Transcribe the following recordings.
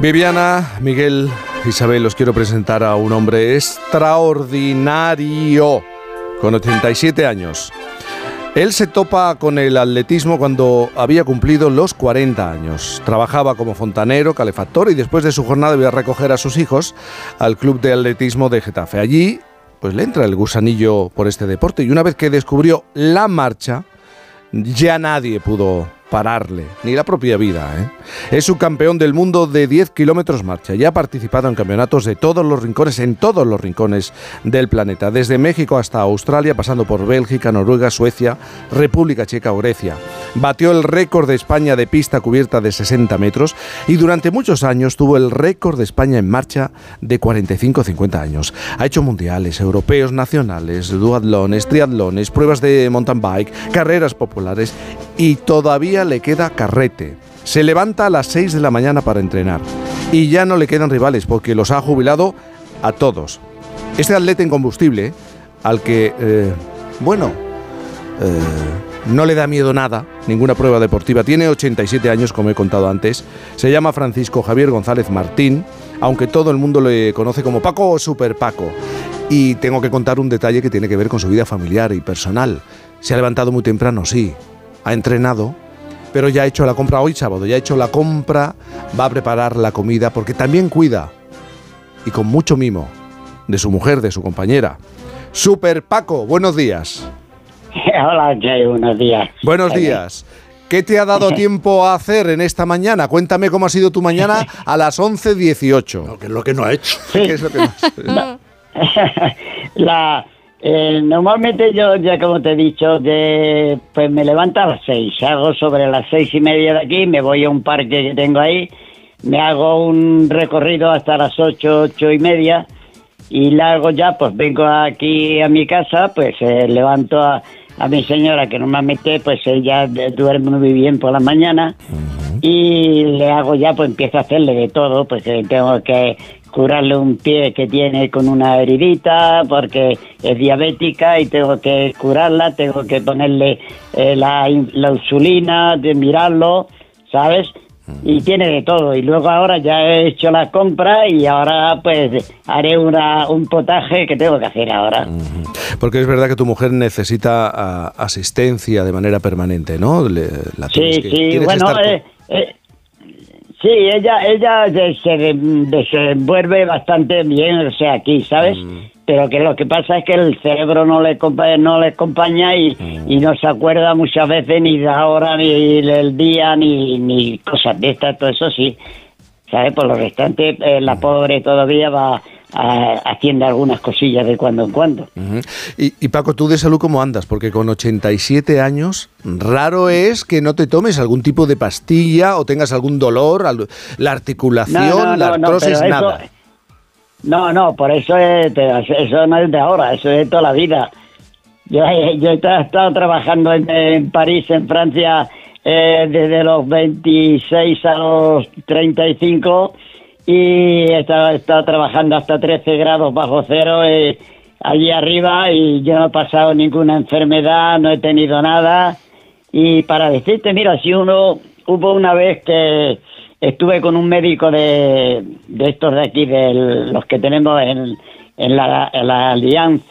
Viviana, Miguel, Isabel, os quiero presentar a un hombre extraordinario, con 87 años. Él se topa con el atletismo cuando había cumplido los 40 años. Trabajaba como fontanero, calefactor y después de su jornada iba a recoger a sus hijos al club de atletismo de Getafe. Allí, pues le entra el gusanillo por este deporte y una vez que descubrió la marcha, ya nadie pudo pararle, ni la propia vida. ¿eh? Es campeón del mundo de 10 kilómetros marcha y ha participado en campeonatos de todos los rincones, en todos los rincones del planeta, desde México hasta Australia, pasando por Bélgica, Noruega, Suecia, República Checa o Grecia. Batió el récord de España de pista cubierta de 60 metros y durante muchos años tuvo el récord de España en marcha de 45-50 años. Ha hecho mundiales, europeos, nacionales, duatlones, triatlones, pruebas de mountain bike, carreras populares y todavía le queda carrete. Se levanta a las 6 de la mañana para entrenar y ya no le quedan rivales porque los ha jubilado a todos. Este atleta en combustible, al que, eh, bueno, eh, no le da miedo nada, ninguna prueba deportiva, tiene 87 años, como he contado antes, se llama Francisco Javier González Martín, aunque todo el mundo le conoce como Paco o Super Paco. Y tengo que contar un detalle que tiene que ver con su vida familiar y personal. Se ha levantado muy temprano, sí, ha entrenado, pero ya ha hecho la compra hoy sábado, ya ha hecho la compra, va a preparar la comida porque también cuida y con mucho mimo de su mujer, de su compañera. Super Paco, buenos días. Hola, Jay, buenos días. Buenos días. ¿Qué te ha dado tiempo a hacer en esta mañana? Cuéntame cómo ha sido tu mañana a las 11.18. Lo que es lo que no ha hecho. ¿Qué es lo que no la, eh, normalmente yo, ya como te he dicho, de, pues me levanto a las seis, hago sobre las seis y media de aquí, me voy a un parque que tengo ahí, me hago un recorrido hasta las ocho, ocho y media y luego ya pues vengo aquí a mi casa, pues eh, levanto a, a mi señora que normalmente pues ella duerme muy bien por la mañana y le hago ya pues empiezo a hacerle de todo, pues tengo que curarle un pie que tiene con una heridita porque es diabética y tengo que curarla, tengo que ponerle eh, la, la insulina, de mirarlo, ¿sabes? y tiene de todo. Y luego ahora ya he hecho la compra y ahora pues haré una, un potaje que tengo que hacer ahora. Porque es verdad que tu mujer necesita ah, asistencia de manera permanente, ¿no? sí, sí, bueno, eh, eh, Sí, ella, ella se desenvuelve bastante bien, o sea, aquí, ¿sabes? Mm. Pero que lo que pasa es que el cerebro no le, no le acompaña y, mm. y no se acuerda muchas veces ni de la hora, ni del día, ni, ni cosas de estas, todo eso sí. ¿Sabes? Por lo restante, eh, la mm. pobre todavía va haciendo algunas cosillas de cuando en cuando. y, Paco, ¿tú de salud cómo andas? Porque con 87 años, raro es que no te tomes algún tipo de pastilla o tengas algún dolor, la articulación, la artrosis, nada. no, no, por eso, es, eso no es de ahora, eso es de toda la vida. Yo, yo he estado trabajando en, París, en Francia, eh, desde los 26 a los 35 y estaba, estaba trabajando hasta 13 grados bajo cero eh, allí arriba y yo no he pasado ninguna enfermedad, no he tenido nada. Y para decirte, mira, si uno, hubo una vez que estuve con un médico de, de estos de aquí, de los que tenemos en, en, la, la Alianza,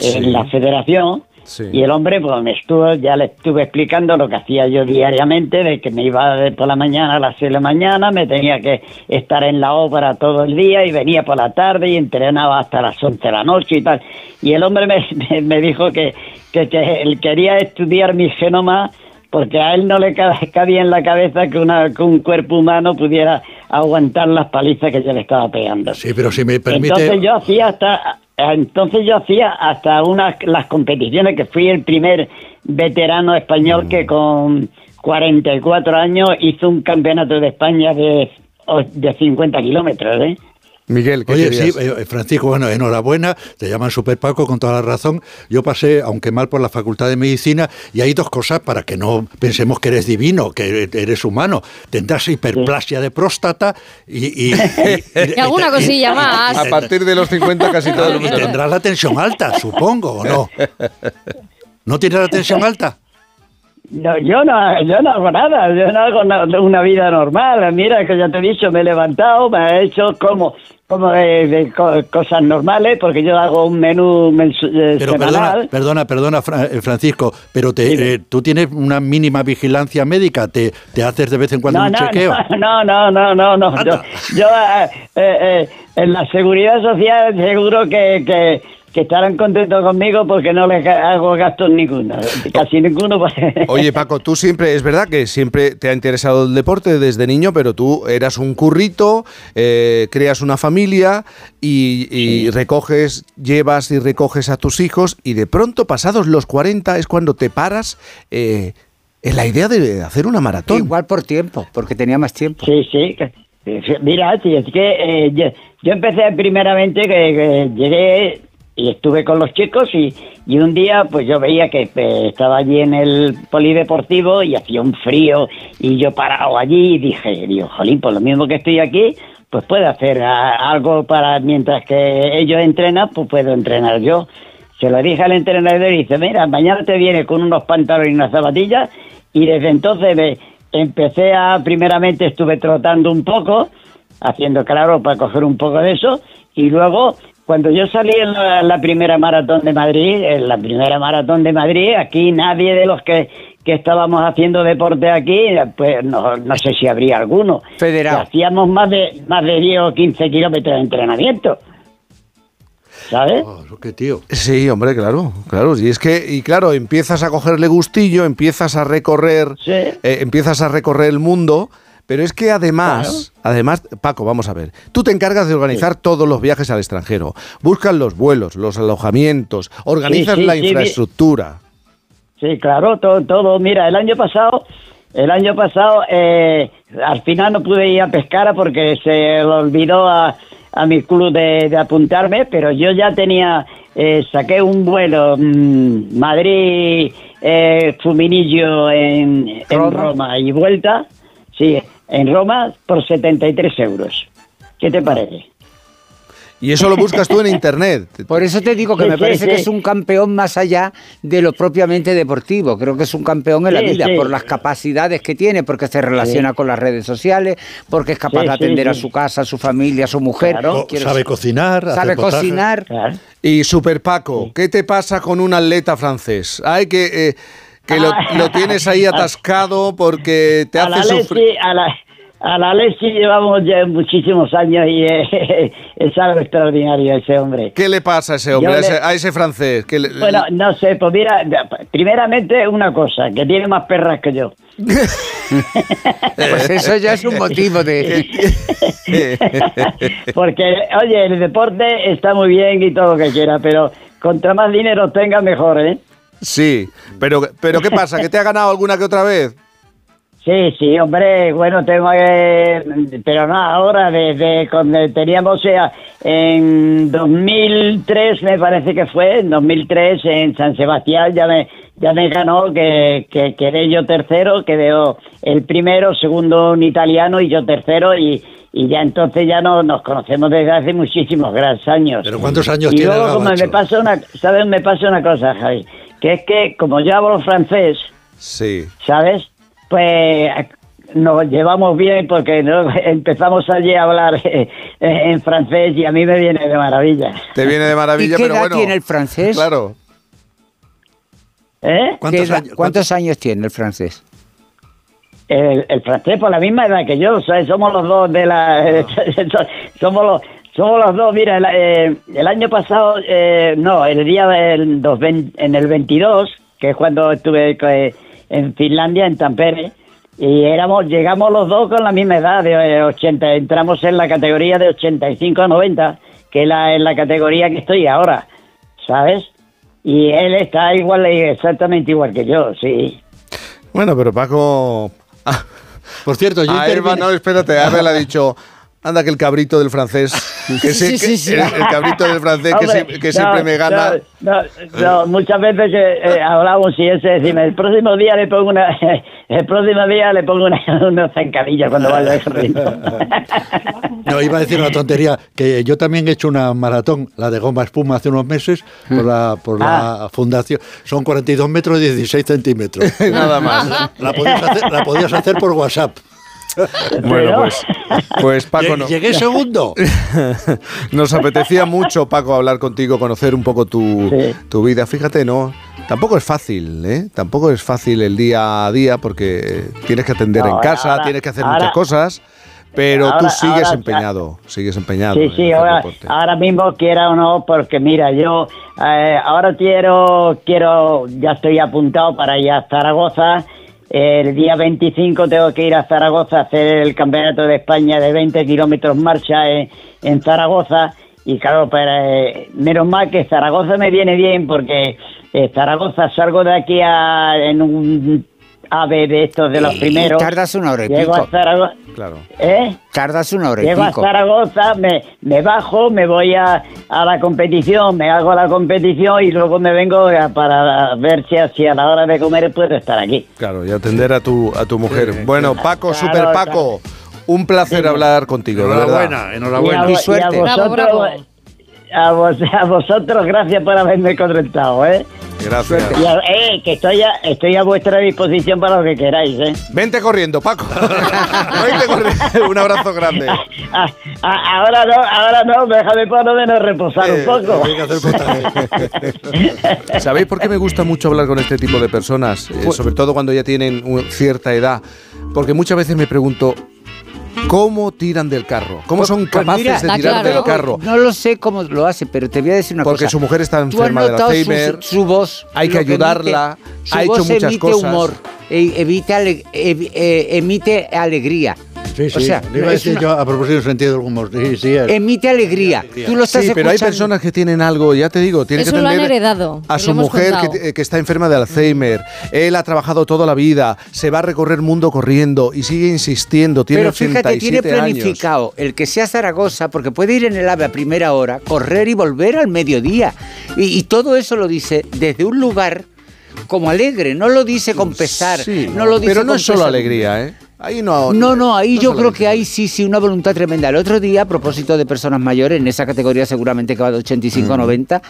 en la federación, y el hombre, pues me estuvo, ya le estuve explicando lo que hacía yo diariamente, de que me iba por la mañana a las 6 de la mañana, me tenía que estar en la obra todo el día y venía por la tarde y entrenaba hasta las 11 de la noche y tal. Y el hombre me, me, dijo que, que, que, él quería estudiar mi genoma porque a él no le cabía en la cabeza que, una, que un cuerpo humano pudiera aguantar las palizas que yo le estaba pegando. Sí, pero si me permite... Entonces yo hacía hasta entonces yo hacía hasta unas las competiciones que fui el primer veterano español que con 44 años hizo un campeonato de España de, de 50 kilómetros, ¿eh? Miguel, ¿qué Oye, sí, eh, Francisco, bueno, enhorabuena, te llaman Super Paco con toda la razón. Yo pasé, aunque mal, por la Facultad de Medicina y hay dos cosas para que no pensemos que eres divino, que eres humano. Tendrás hiperplasia de próstata y... Y, alguna cosilla más. A partir de los 50 casi todo el mundo. Tendrás la tensión alta, supongo, ¿o no? ¿No tienes la tensión alta? No, yo no, yo no hago nada, yo no hago na- una vida normal. Mira que ya te he dicho, me he levantado, me he hecho como como de, de co- cosas normales, porque yo hago un menú eh, Pero semanal. perdona, perdona, perdona, eh, Francisco, pero te, eh, tú tienes una mínima vigilancia médica, te, te haces de vez en cuando No, un no, chequeo. no, no, no, no, no. Yo, Anda. yo, eh, eh, eh, en la seguridad social seguro que, que, que estarán contentos conmigo porque no les hago gastos ninguno, casi ninguno. pues. Oye, Paco, tú siempre, es verdad que siempre te ha interesado el deporte desde niño, pero tú eras un currito, eh, creas una familia y, y recoges, llevas y recoges a tus hijos y de pronto, pasados los 40, es cuando te paras eh, en la idea de hacer una maratón. Igual por tiempo, porque tenía más tiempo. Sí, sí. Mira, sí, es que eh, yo, yo empecé primeramente que, que llegué y estuve con los chicos y, y un día pues yo veía que eh, estaba allí en el polideportivo y hacía un frío y yo parado allí y dije, digo, jolín, por lo mismo que estoy aquí, pues puedo hacer ah, algo para mientras que ellos entrenan, pues puedo entrenar yo. Se lo dije al entrenador y dice, mira, mañana te viene con unos pantalones y unas zapatillas y desde entonces me empecé a, primeramente estuve trotando un poco, haciendo claro para coger un poco de eso y luego cuando yo salí en la, la primera maratón de Madrid, en la primera maratón de Madrid, aquí nadie de los que, que estábamos haciendo deporte aquí, pues no, no sé si habría alguno. Federado. Hacíamos más de, más de 10 o 15 kilómetros de entrenamiento. ¿Sabes? Oh, qué tío. Sí, hombre, claro, claro. Y es que, y claro, empiezas a cogerle gustillo, empiezas a recorrer, Sí. eh, empiezas a recorrer el mundo, pero es que además, además, Paco, vamos a ver, tú te encargas de organizar todos los viajes al extranjero, buscas los vuelos, los alojamientos, organizas Sí, sí, la infraestructura. Sí, claro, todo, todo. Mira, el año pasado, el año pasado, eh, al final no pude ir a pescar porque se le olvidó a, a mi club de, de apuntarme, pero yo ya tenía, eh, saqué un vuelo mm, Madrid, eh, Fuminillo en, en Roma. Roma y vuelta, sí, en Roma por 73 euros. ¿Qué te parece? Y eso lo buscas tú en internet. Por eso te digo que Sí, me sí, parece que sí. es un campeón más allá de lo propiamente deportivo. Creo que es un campeón en la vida sí. por las capacidades que tiene, porque se relaciona con las redes sociales, porque es capaz Sí, de sí, atender a su casa, a su familia, a su mujer. Claro. Quiero- sabe cocinar, sabe cocinar. Claro. Y Super Paco, ¿qué te pasa con un atleta francés? Hay que eh, que lo, Ah. lo tienes ahí atascado porque te a la hace sufrir. Lesi, a la, a la Lesi llevamos ya muchísimos años y eh, es algo extraordinario ese hombre. ¿Qué le pasa a ese hombre, a ese, le- a ese francés? Que le- Bueno, no sé, pues mira, primeramente una cosa, que tiene más perras que yo. Pues eso ya es un motivo de... Porque, oye, el deporte está muy bien y todo lo que quiera, pero contra más dinero tenga, mejor, ¿eh? Sí, pero, pero ¿qué pasa? ¿Que te ha ganado alguna que otra vez? Sí, sí, hombre, bueno, tengo que... Pero no, ahora, desde cuando teníamos eh, en 2003, me parece que fue, en 2003 en San Sebastián ya me, ya me ganó, que, que quedé yo tercero, quedé el primero, segundo un italiano y yo tercero y, y ya entonces ya no, nos conocemos desde hace muchísimos grandes años. Pero ¿cuántos años y tiene el luego como gabacho? me pasa una, ¿sabes? Me pasa una cosa, Javi, que es que como yo hablo francés, Sí. ¿sabes? Pues nos llevamos bien porque ¿no? empezamos allí a hablar eh, en francés y a mí me viene de maravilla. Te viene de maravilla, ¿Y qué pero edad bueno. tiene el francés? Claro. ¿Eh? ¿Qué ¿Cuántos edad- años? ¿Cuántos años tiene el francés? El, el francés por la misma edad que yo, o sea, somos los dos de la... somos los... Somos los dos, mira, el, eh, el año pasado, eh, no, el día del dos en el 22, que es cuando estuve eh, en Finlandia, en Tampere, y éramos, llegamos los dos con la misma edad, de eh, 80, entramos en la categoría de 85 a 90, que es la, en la categoría que estoy ahora, ¿sabes? Y él está igual, exactamente igual que yo, sí. Bueno, pero Paco. Ah, Por cierto, yo a no, espérate, a Eva le ha dicho. Anda que el cabrito del francés, que Sí, se- sí, que- sí. El, el cabrito del francés que, Hombre, sie- que no, siempre me gana. No, no, no, muchas veces eh, hablamos y ese decime, el próximo día le pongo una, el próximo día le pongo una, una zancadilla cuando vaya corriendo. No, iba a decir una tontería, que yo también he hecho una maratón, la de goma espuma, hace unos meses, por la, por la fundación. Son 42 metros y 16 centímetros. Nada más. La podías hacer, la podías hacer por WhatsApp. Bueno, pues, pues Paco, no- Llegué segundo. nos apetecía mucho, Paco, hablar contigo, conocer un poco tu, Sí. tu vida. Fíjate, no, tampoco es fácil, ¿eh? Tampoco es fácil el día a día porque tienes que atender No, en casa, ahora- tienes que hacer ahora- muchas cosas, pero tú sigues ahora- empeñado, sigues empeñado. Sí, sí, ahora, ahora mismo quiera o no, porque mira, yo eh, ahora quiero, quiero, ya estoy apuntado para ir a Zaragoza. El día 25 tengo que ir a Zaragoza a hacer el campeonato de España de 20 kilómetros marcha en, Zaragoza. Y claro, pero, eh, menos mal que Zaragoza me viene bien porque eh, Zaragoza salgo de aquí a, en un ave de estos de los Y primeros. tardas una hora y Llego pico. a Zaragoza. Claro. ¿Eh? Tardas una hora y Llego a. Zaragoza, me, me bajo, me voy a, a la competición, me hago la competición y luego me vengo a- para ver si, si a la hora de comer puedo estar aquí. Claro, y atender a tu, a tu mujer. Bueno, Paco, Claro, Super Paco, un placer hablar contigo, verdad. Enhorabuena, Y a, enhorabuena. Y vo- suerte. y a Bravo, vosotros, bravo. A, vos- a vosotros, gracias por haberme contestado, ¿eh? Gracias. Y a- eh, que estoy a, estoy a vuestra disposición para lo que queráis, ¿eh? Vente corriendo, Paco. Vente corriendo. Un abrazo grande. Ah, ah, ahora no, ahora no, déjame por lo menos reposar Eh, un poco. Que hacer potaje. ¿Sabéis por qué me gusta mucho hablar con este tipo de personas? Eh, Pues- sobre todo cuando ya tienen cierta edad. Porque muchas veces me pregunto, ¿cómo tiran del carro? ¿Cómo Pues- son pues capaces mira, de tirar claro. del carro? No lo sé cómo lo hace, pero te voy a decir una Porque cosa. su mujer está ¿Tú has enferma de su- Alzheimer. Su, voz. Hay que ayudarla, emite? Su ha voz hecho muchas emite cosas. humor, e- evita eh, emite alegría. Sí, sí. O sea, Le iba a decir una- yo a propósito del sentido del humor. Sí, sí. es. Emite alegría. Tú lo estás Sí, pero hay personas que tienen algo, ya te digo, tienen Eso que lo han heredado, a su mujer que, está enferma de Alzheimer. Él ha trabajado toda la vida, se va a recorrer mundo corriendo y sigue insistiendo. Tiene Pero fíjate, tiene 87 años. planificado el que sea Zaragoza, porque puede ir en el AVE a primera hora, correr y volver al mediodía. Y, y todo eso lo dice desde un lugar como alegre, no lo dice con pesar, Sí, no lo dice pero no con es solo pesar. alegría, ¿eh? Ahí no. No, no, ahí no yo creo que hay sí, sí, una voluntad tremenda. El otro día, a propósito de personas mayores, en esa categoría seguramente que va de 85 a 90,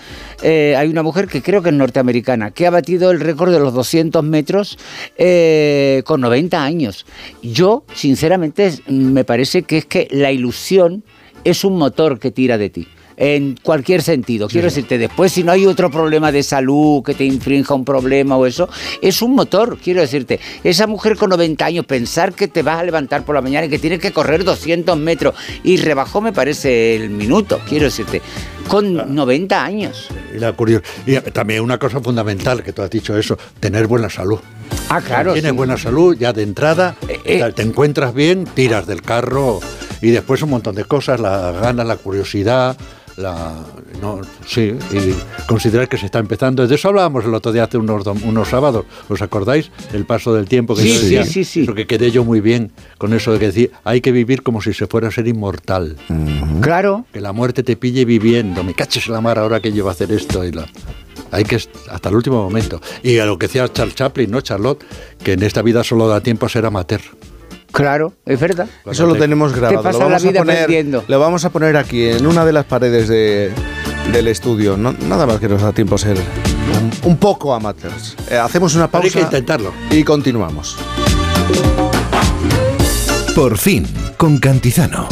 eh, hay una mujer que creo que es norteamericana, que ha batido el récord de los 200 metros eh, con 90 años. Yo, sinceramente, me parece que es que la ilusión es un motor que tira de ti. En cualquier sentido. Quiero decirte, después si no hay otro problema de salud que te infrinja un problema o eso, es un motor. Quiero decirte, esa mujer con 90 años, pensar que te vas a levantar por la mañana y que tienes que correr 200 metros y rebajó, me parece, el minuto. Quiero decirte, con 90 años. Y, la curios- y también una cosa fundamental que tú has dicho eso, tener buena salud. Ah, claro. Tienes sí. buena salud, ya de entrada, Eh, eh. te encuentras bien, tiras del carro y después un montón de cosas, la ganas, la curiosidad, la no, sí, y considerar que se está empezando. De eso hablábamos el otro día hace unos, dom- unos sábados, ¿os acordáis? El paso del tiempo que Sí, yo sí, decía, sí, sí. porque quedé yo muy bien con eso de que decir, hay que vivir como si se fuera a ser inmortal. Claro. Que la muerte te pille viviendo. Me caches en la mar ahora que yo voy a hacer esto. Y la... Hay que hasta el último momento. Y a lo que decía Charles Chaplin, ¿no, Charlotte? Que en esta vida solo da tiempo a ser amateur. Claro, es verdad. Eso lo tenemos grabado. pasa lo la vamos vida a poner. Lo vamos a poner aquí, en una de las paredes de- del estudio. No- nada más que nos da tiempo a ser un, un poco amateurs. Eh, hacemos una hay pausa que intentarlo. y continuamos. Por fin, con Cantizano.